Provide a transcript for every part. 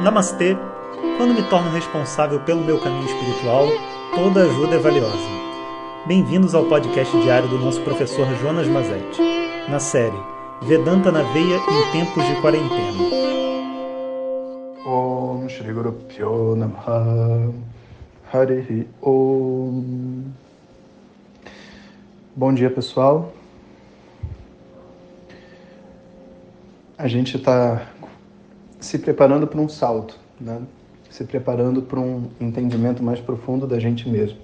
Namastê! Quando me torno responsável pelo meu caminho espiritual, toda ajuda é valiosa. Bem-vindos ao podcast diário do nosso professor Jonas Mazetti, na série Vedanta na Veia em Tempos de Quarentena. Om Shri Om Bom dia, pessoal. A gente está se preparando para um salto, né? se preparando para um entendimento mais profundo da gente mesmo.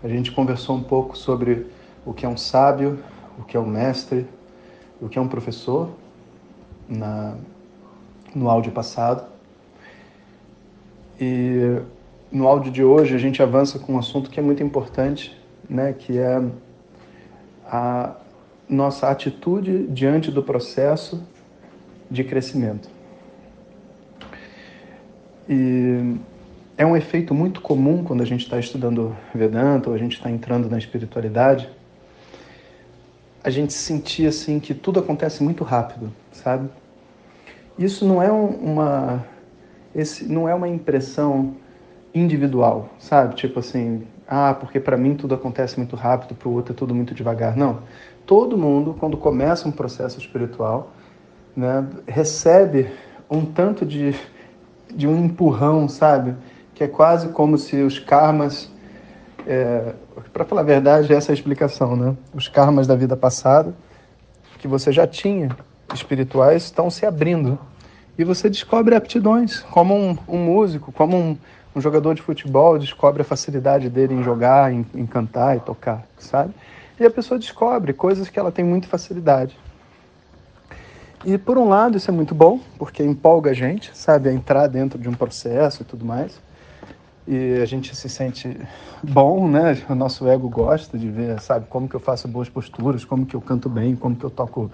A gente conversou um pouco sobre o que é um sábio, o que é um mestre, o que é um professor na, no áudio passado. E no áudio de hoje a gente avança com um assunto que é muito importante, né? que é a nossa atitude diante do processo de crescimento. E é um efeito muito comum quando a gente está estudando Vedanta ou a gente está entrando na espiritualidade, a gente sentir assim que tudo acontece muito rápido, sabe? Isso não é uma esse não é uma impressão individual, sabe? Tipo assim, ah, porque para mim tudo acontece muito rápido, para o outro é tudo muito devagar. Não. Todo mundo, quando começa um processo espiritual, né, recebe um tanto de, de um empurrão, sabe? Que é quase como se os karmas. É, Para falar a verdade, essa é a explicação, né? Os karmas da vida passada, que você já tinha espirituais, estão se abrindo. E você descobre aptidões, como um, um músico, como um, um, jogador de futebol descobre a facilidade dele em jogar, em, em cantar e tocar, sabe? E a pessoa descobre coisas que ela tem muita facilidade. E por um lado isso é muito bom, porque empolga a gente, sabe, a entrar dentro de um processo e tudo mais. E a gente se sente bom, né? O nosso ego gosta de ver, sabe, como que eu faço boas posturas, como que eu canto bem, como que eu toco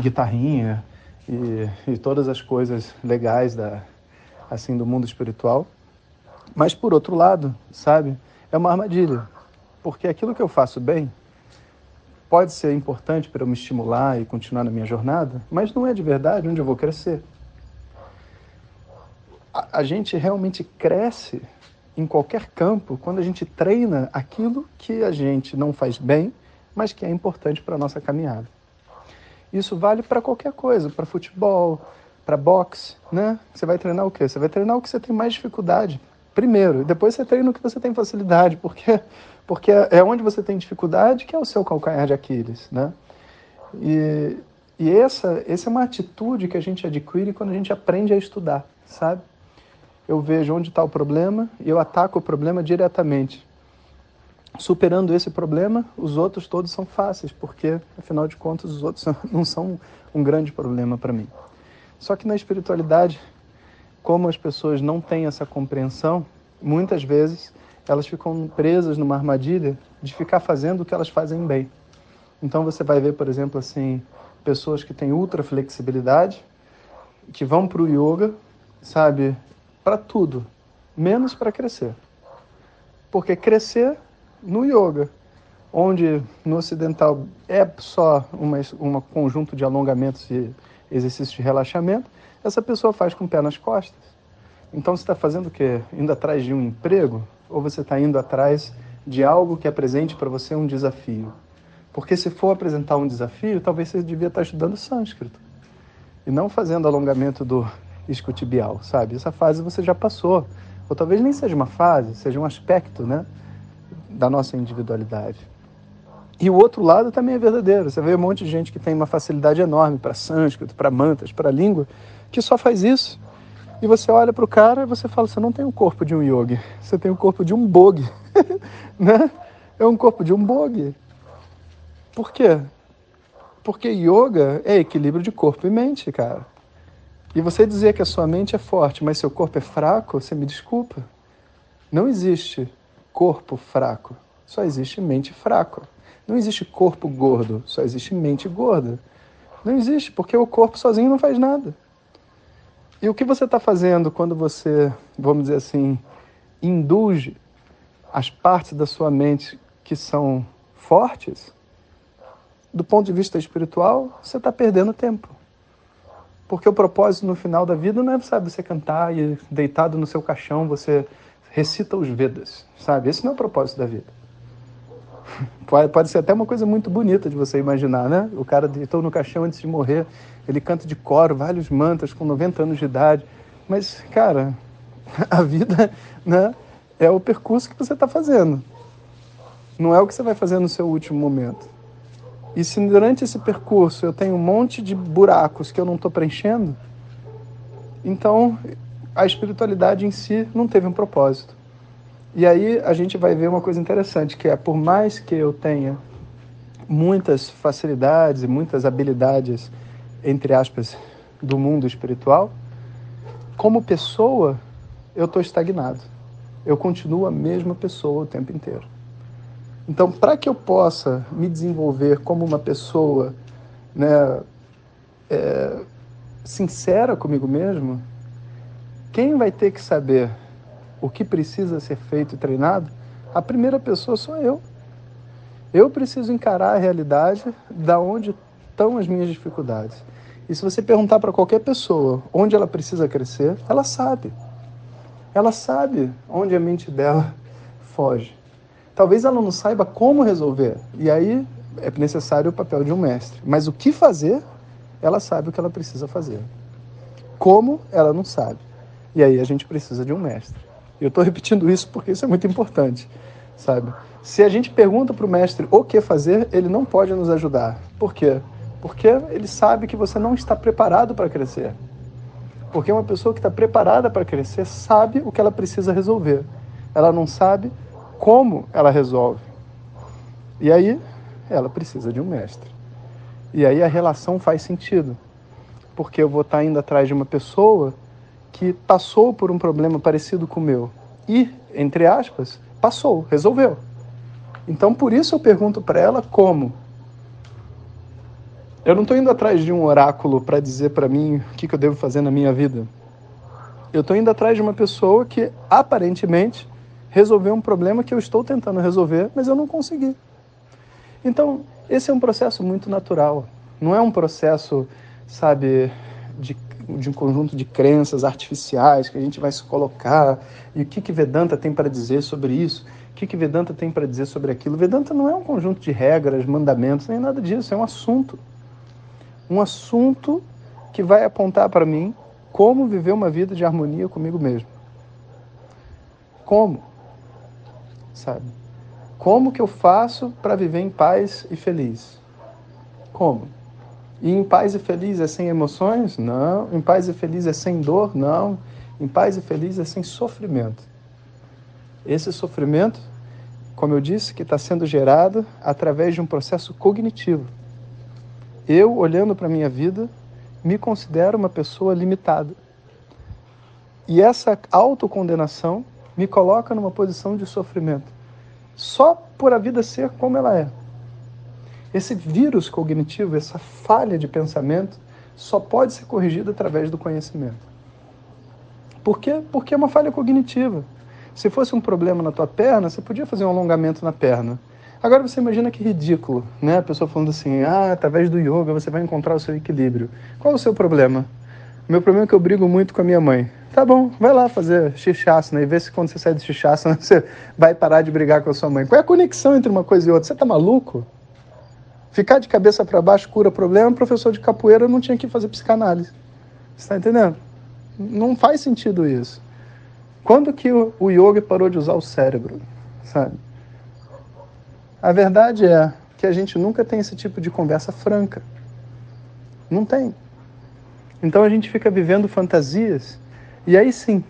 guitarrinha e, e todas as coisas legais da assim do mundo espiritual. Mas por outro lado, sabe, é uma armadilha, porque aquilo que eu faço bem pode ser importante para eu me estimular e continuar na minha jornada, mas não é de verdade onde eu vou crescer. A, a gente realmente cresce em qualquer campo quando a gente treina aquilo que a gente não faz bem, mas que é importante para a nossa caminhada. Isso vale para qualquer coisa, para futebol, para boxe, né? Você vai treinar o quê? Você vai treinar o que você tem mais dificuldade primeiro, e depois você treina o que você tem facilidade, porque porque é onde você tem dificuldade que é o seu calcanhar de Aquiles, né? E, e essa, essa é uma atitude que a gente adquire quando a gente aprende a estudar, sabe? Eu vejo onde está o problema e eu ataco o problema diretamente. Superando esse problema, os outros todos são fáceis, porque, afinal de contas, os outros não são um grande problema para mim. Só que na espiritualidade, como as pessoas não têm essa compreensão, muitas vezes elas ficam presas numa armadilha de ficar fazendo o que elas fazem bem. Então você vai ver, por exemplo, assim, pessoas que têm ultra flexibilidade, que vão para o yoga, sabe, para tudo, menos para crescer. Porque crescer no yoga, onde no ocidental é só um conjunto de alongamentos e exercícios de relaxamento, essa pessoa faz com o pé nas costas. Então você está fazendo o quê? Indo atrás de um emprego? ou você está indo atrás de algo que apresente para você um desafio? Porque se for apresentar um desafio, talvez você devia estar tá estudando sânscrito e não fazendo alongamento do isquiotibial, sabe? Essa fase você já passou. Ou talvez nem seja uma fase, seja um aspecto, né, da nossa individualidade. E o outro lado também é verdadeiro. Você vê um monte de gente que tem uma facilidade enorme para sânscrito, para mantas, para língua, que só faz isso. E você olha para o cara e você fala, você não tem o corpo de um yogi, você tem o corpo de um bogue, né? É um corpo de um bogue. Por quê? Porque yoga é equilíbrio de corpo e mente, cara. E você dizer que a sua mente é forte, mas seu corpo é fraco, você me desculpa. Não existe corpo fraco, só existe mente fraca. Não existe corpo gordo, só existe mente gorda. Não existe, porque o corpo sozinho não faz nada. E o que você está fazendo quando você, vamos dizer assim, indulge as partes da sua mente que são fortes? Do ponto de vista espiritual, você está perdendo tempo. Porque o propósito no final da vida não é, sabe, você cantar e deitado no seu caixão você recita os Vedas, sabe? Esse não é o propósito da vida. Pode, ser até uma coisa muito bonita de você imaginar, né? O cara deitou no caixão antes de morrer, ele canta de coro vários mantras com 90 anos de idade. Mas, cara, a vida né, é o percurso que você está fazendo. Não é o que você vai fazer no seu último momento. E se durante esse percurso eu tenho um monte de buracos que eu não estou preenchendo, então a espiritualidade em si não teve um propósito. E aí a gente vai ver uma coisa interessante, que é por mais que eu tenha muitas facilidades e muitas habilidades, entre aspas, do mundo espiritual, como pessoa eu estou estagnado. Eu continuo a mesma pessoa o tempo inteiro. Então, para que eu possa me desenvolver como uma pessoa né, é, sincera comigo mesmo, quem vai ter que saber o que precisa ser feito e treinado? A primeira pessoa sou eu. Eu preciso encarar a realidade da onde estão as minhas dificuldades. E se você perguntar para qualquer pessoa onde ela precisa crescer, ela sabe. Ela sabe onde a mente dela foge. Talvez ela não saiba como resolver, e aí é necessário o papel de um mestre. Mas o que fazer, ela sabe o que ela precisa fazer. Como, ela não sabe. E aí a gente precisa de um mestre. Eu estou repetindo isso porque isso é muito importante, sabe? Se a gente pergunta para o mestre o que fazer, ele não pode nos ajudar. Por quê? Porque ele sabe que você não está preparado para crescer. Porque uma pessoa que está preparada para crescer sabe o que ela precisa resolver. Ela não sabe como ela resolve. E aí ela precisa de um mestre. E aí a relação faz sentido. Porque eu vou estar indo atrás de uma pessoa que passou por um problema parecido com o meu. E, entre aspas, passou, resolveu. Então por isso eu pergunto para ela como. Eu não estou indo atrás de um oráculo para dizer para mim o que, que eu devo fazer na minha vida. Eu estou indo atrás de uma pessoa que aparentemente resolver um problema que eu estou tentando resolver, mas eu não consegui. Então, esse é um processo muito natural. Não é um processo, sabe, de, de um conjunto de crenças artificiais que a gente vai se colocar. E o que, que Vedanta tem para dizer sobre isso? O que, que Vedanta tem para dizer sobre aquilo? Vedanta não é um conjunto de regras, mandamentos, nem nada disso. É um assunto. Um assunto que vai apontar para mim como viver uma vida de harmonia comigo mesmo. Como? sabe? Como que eu faço para viver em paz e feliz? Como? E em paz e feliz é sem emoções? Não. Em paz e feliz é sem dor? Não. Em paz e feliz é sem sofrimento. Esse sofrimento, como eu disse, que está sendo gerado através de um processo cognitivo. Eu, olhando para a minha vida, me considero uma pessoa limitada. E essa autocondenação me coloca numa posição de sofrimento, só por a vida ser como ela é. Esse vírus cognitivo, essa falha de pensamento, só pode ser corrigida através do conhecimento. Por quê? Porque é uma falha cognitiva. Se fosse um problema na tua perna, você podia fazer um alongamento na perna. Agora você imagina que ridículo, né? A pessoa falando assim, ah, através do yoga você vai encontrar o seu equilíbrio. Qual o seu problema? Meu problema é que eu brigo muito com a minha mãe. Tá bom, vai lá fazer xixaço, e vê se quando você sai do xixaço você vai parar de brigar com a sua mãe. Qual é a conexão entre uma coisa e outra? Você tá maluco? Ficar de cabeça para baixo cura problema, professor de capoeira não tinha que fazer psicanálise. Você tá entendendo? Não faz sentido isso. Quando que o, o yoga parou de usar o cérebro, sabe? A verdade é que a gente nunca tem esse tipo de conversa franca. Não tem. Então a gente fica vivendo fantasias e aí sim,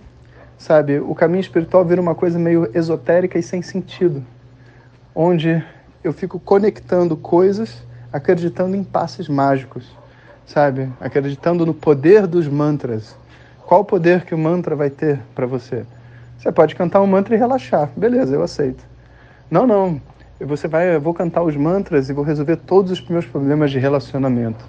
sabe, o caminho espiritual vira uma coisa meio esotérica e sem sentido, onde eu fico conectando coisas, acreditando em passes mágicos, sabe? Acreditando no poder dos mantras. Qual o poder que o mantra vai ter para você? Você pode cantar um mantra e relaxar, beleza, eu aceito. Não, não. Você vai, eu vou cantar os mantras e vou resolver todos os meus problemas de relacionamento.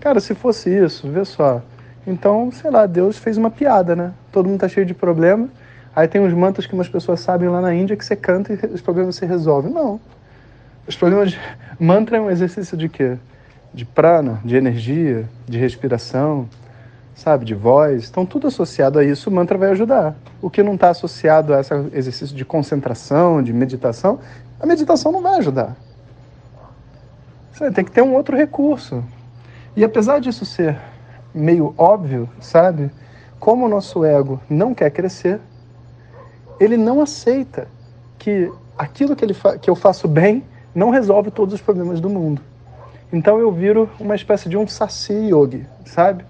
Cara, se fosse isso, vê só, então, sei lá, Deus fez uma piada, né? Todo mundo tá cheio de problema. Aí tem uns mantras que umas pessoas sabem lá na Índia que você canta e os problemas se resolvem. Não. Os problemas. De... Mantra é um exercício de quê? De prana, de energia, de respiração. sabe, de voz, estão tudo associado a isso, o mantra vai ajudar. O que não está associado a esse exercício de concentração, de meditação, a meditação não vai ajudar. Você tem que ter um outro recurso. E apesar disso ser meio óbvio, sabe, como o nosso ego não quer crescer, ele não aceita que aquilo que, ele que eu faço bem não resolve todos os problemas do mundo. Então eu viro uma espécie de um saci yogi, sabe?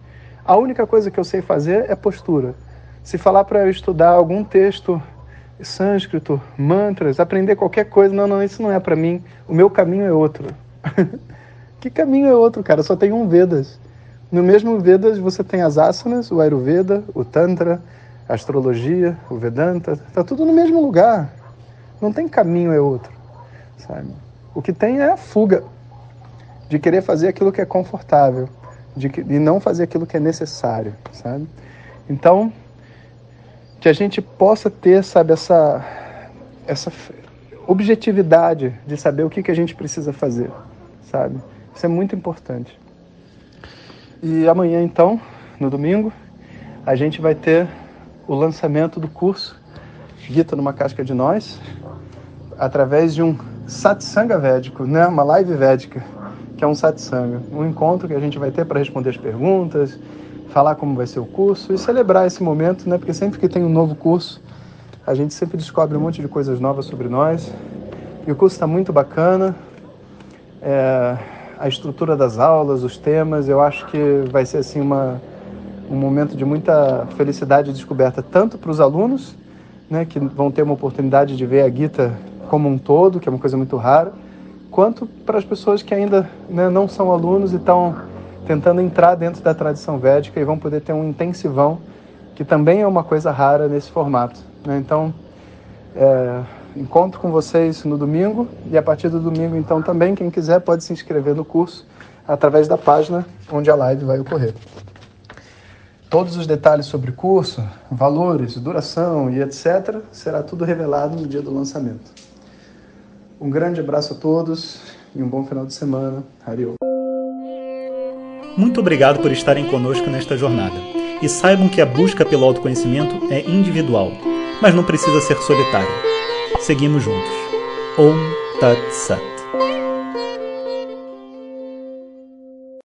A única coisa que eu sei fazer é postura. Se falar para eu estudar algum texto sânscrito, mantras, aprender qualquer coisa, não, não, isso não é para mim. O meu caminho é outro. que caminho é outro, cara? Só tem um Vedas. No mesmo Vedas você tem as asanas, o Ayurveda, o Tantra, a astrologia, o Vedanta, tá tudo no mesmo lugar. Não tem caminho é outro, sabe? O que tem é a fuga de querer fazer aquilo que é confortável de, de não fazer aquilo que é necessário, sabe? Então, que a gente possa ter, sabe, essa, essa objetividade de saber o que, que a gente precisa fazer, sabe? Isso é muito importante. E amanhã, então, no domingo, a gente vai ter o lançamento do curso Gita numa Casca de Nós, através de um satsanga védico, né? uma live védica que é um satsanga, um encontro que a gente vai ter para responder as perguntas, falar como vai ser o curso e celebrar esse momento, né? Porque sempre que tem um novo curso, a gente sempre descobre um monte de coisas novas sobre nós. E o curso está muito bacana. É, a estrutura das aulas, os temas, eu acho que vai ser assim uma um momento de muita felicidade e descoberta tanto para os alunos, né, que vão ter uma oportunidade de ver a Gita como um todo, que é uma coisa muito rara, quanto para as pessoas que ainda né, não são alunos e estão tentando entrar dentro da tradição védica e vão poder ter um intensivão, que também é uma coisa rara nesse formato. Né? Então, é, encontro com vocês no domingo e a partir do domingo, então, também, quem quiser pode se inscrever no curso através da página onde a live vai ocorrer. Todos os detalhes sobre o curso, valores, duração e etc., será tudo revelado no dia do lançamento. Um grande abraço a todos e um bom final de semana. Hariô. Muito obrigado por estarem conosco nesta jornada. E saibam que a busca pelo autoconhecimento é individual, mas não precisa ser solitária. Seguimos juntos. Om Tat Sat.